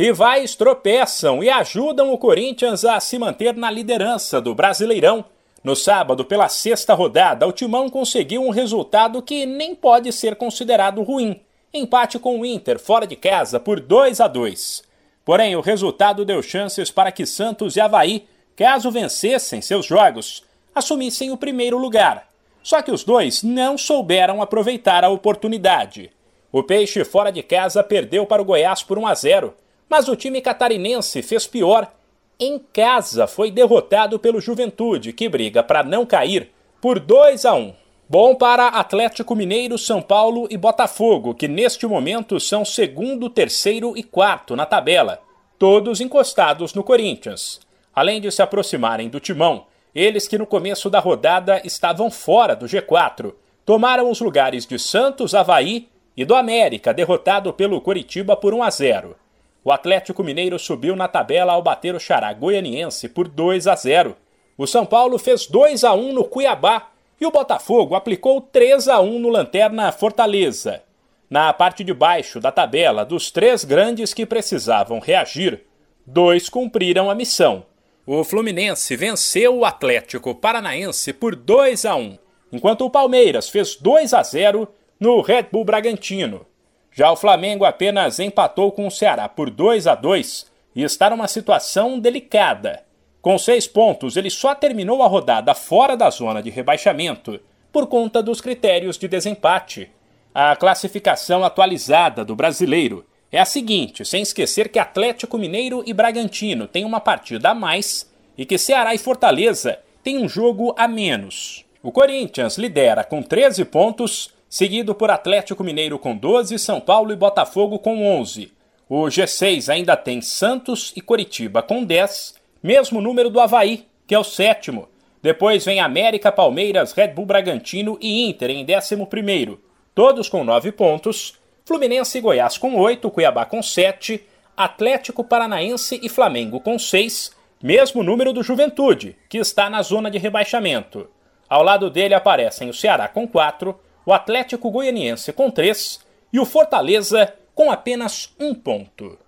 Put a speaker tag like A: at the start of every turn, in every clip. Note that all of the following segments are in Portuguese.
A: Rivais tropeçam e ajudam o Corinthians a se manter na liderança do Brasileirão. No sábado, pela sexta rodada, o Timão conseguiu um resultado que nem pode ser considerado ruim. Empate com o Inter fora de casa por 2 a 2. Porém, o resultado deu chances para que Santos e Havaí, caso vencessem seus jogos, assumissem o primeiro lugar. Só que os dois não souberam aproveitar a oportunidade. O Peixe fora de casa perdeu para o Goiás por 1 a 0 mas o time catarinense fez pior. Em casa foi derrotado pelo Juventude, que briga para não cair, por 2 a 1. Bom para Atlético Mineiro, São Paulo e Botafogo, que neste momento são segundo, terceiro e quarto na tabela, todos encostados no Corinthians. Além de se aproximarem do timão, eles que no começo da rodada estavam fora do G4, tomaram os lugares de Santos, Havaí e do América, derrotado pelo Coritiba por 1 a 0. O Atlético Mineiro subiu na tabela ao bater o Xará Goianiense por 2 a 0. O São Paulo fez 2 a 1 no Cuiabá e o Botafogo aplicou 3 a 1 no Lanterna Fortaleza. Na parte de baixo da tabela, dos três grandes que precisavam reagir, dois cumpriram a missão. O Fluminense venceu o Atlético Paranaense por 2 a 1, enquanto o Palmeiras fez 2 a 0 no Red Bull Bragantino. Já o Flamengo apenas empatou com o Ceará por 2 a 2 e está numa situação delicada. Com seis pontos, ele só terminou a rodada fora da zona de rebaixamento por conta dos critérios de desempate. A classificação atualizada do brasileiro é a seguinte, sem esquecer que Atlético Mineiro e Bragantino têm uma partida a mais e que Ceará e Fortaleza têm um jogo a menos. O Corinthians lidera com 13 pontos seguido por Atlético Mineiro com 12, São Paulo e Botafogo com 11. O G6 ainda tem Santos e Coritiba com 10, mesmo número do Havaí, que é o sétimo. Depois vem América, Palmeiras, Red Bull Bragantino e Inter em 11, todos com 9 pontos. Fluminense e Goiás com 8, Cuiabá com 7, Atlético Paranaense e Flamengo com 6, mesmo número do Juventude, que está na zona de rebaixamento. Ao lado dele aparecem o Ceará com 4, o Atlético Goianiense com três e o Fortaleza com apenas um ponto.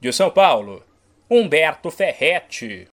A: De São Paulo, Humberto Ferretti.